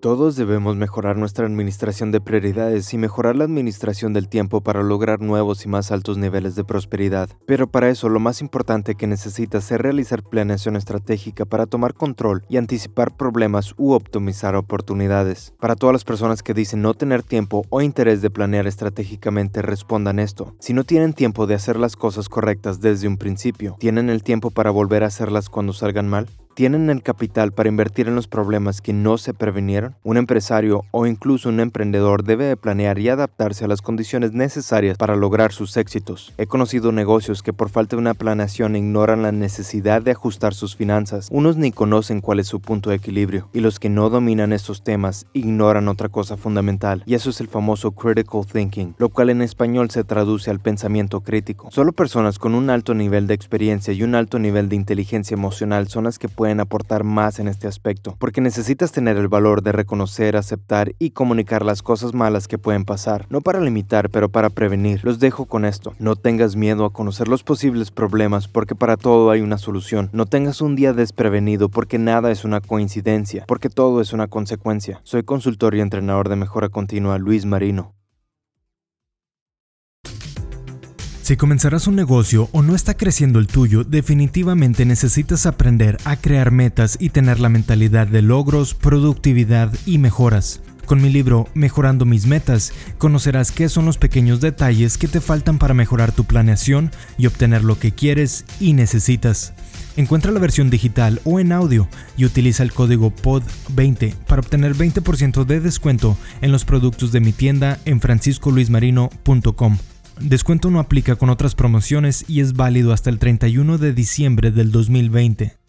Todos debemos mejorar nuestra administración de prioridades y mejorar la administración del tiempo para lograr nuevos y más altos niveles de prosperidad. Pero para eso lo más importante que necesitas es realizar planeación estratégica para tomar control y anticipar problemas u optimizar oportunidades. Para todas las personas que dicen no tener tiempo o interés de planear estratégicamente, respondan esto. Si no tienen tiempo de hacer las cosas correctas desde un principio, ¿tienen el tiempo para volver a hacerlas cuando salgan mal? ¿Tienen el capital para invertir en los problemas que no se previnieron? Un empresario o incluso un emprendedor debe de planear y adaptarse a las condiciones necesarias para lograr sus éxitos. He conocido negocios que por falta de una planeación ignoran la necesidad de ajustar sus finanzas. Unos ni conocen cuál es su punto de equilibrio y los que no dominan estos temas ignoran otra cosa fundamental y eso es el famoso critical thinking, lo cual en español se traduce al pensamiento crítico. Solo personas con un alto nivel de experiencia y un alto nivel de inteligencia emocional son las que pueden pueden aportar más en este aspecto, porque necesitas tener el valor de reconocer, aceptar y comunicar las cosas malas que pueden pasar, no para limitar, pero para prevenir. Los dejo con esto. No tengas miedo a conocer los posibles problemas, porque para todo hay una solución. No tengas un día desprevenido, porque nada es una coincidencia, porque todo es una consecuencia. Soy consultor y entrenador de mejora continua, Luis Marino. Si comenzarás un negocio o no está creciendo el tuyo, definitivamente necesitas aprender a crear metas y tener la mentalidad de logros, productividad y mejoras. Con mi libro Mejorando mis metas, conocerás qué son los pequeños detalles que te faltan para mejorar tu planeación y obtener lo que quieres y necesitas. Encuentra la versión digital o en audio y utiliza el código POD20 para obtener 20% de descuento en los productos de mi tienda en franciscoluismarino.com. Descuento no aplica con otras promociones y es válido hasta el 31 de diciembre del 2020.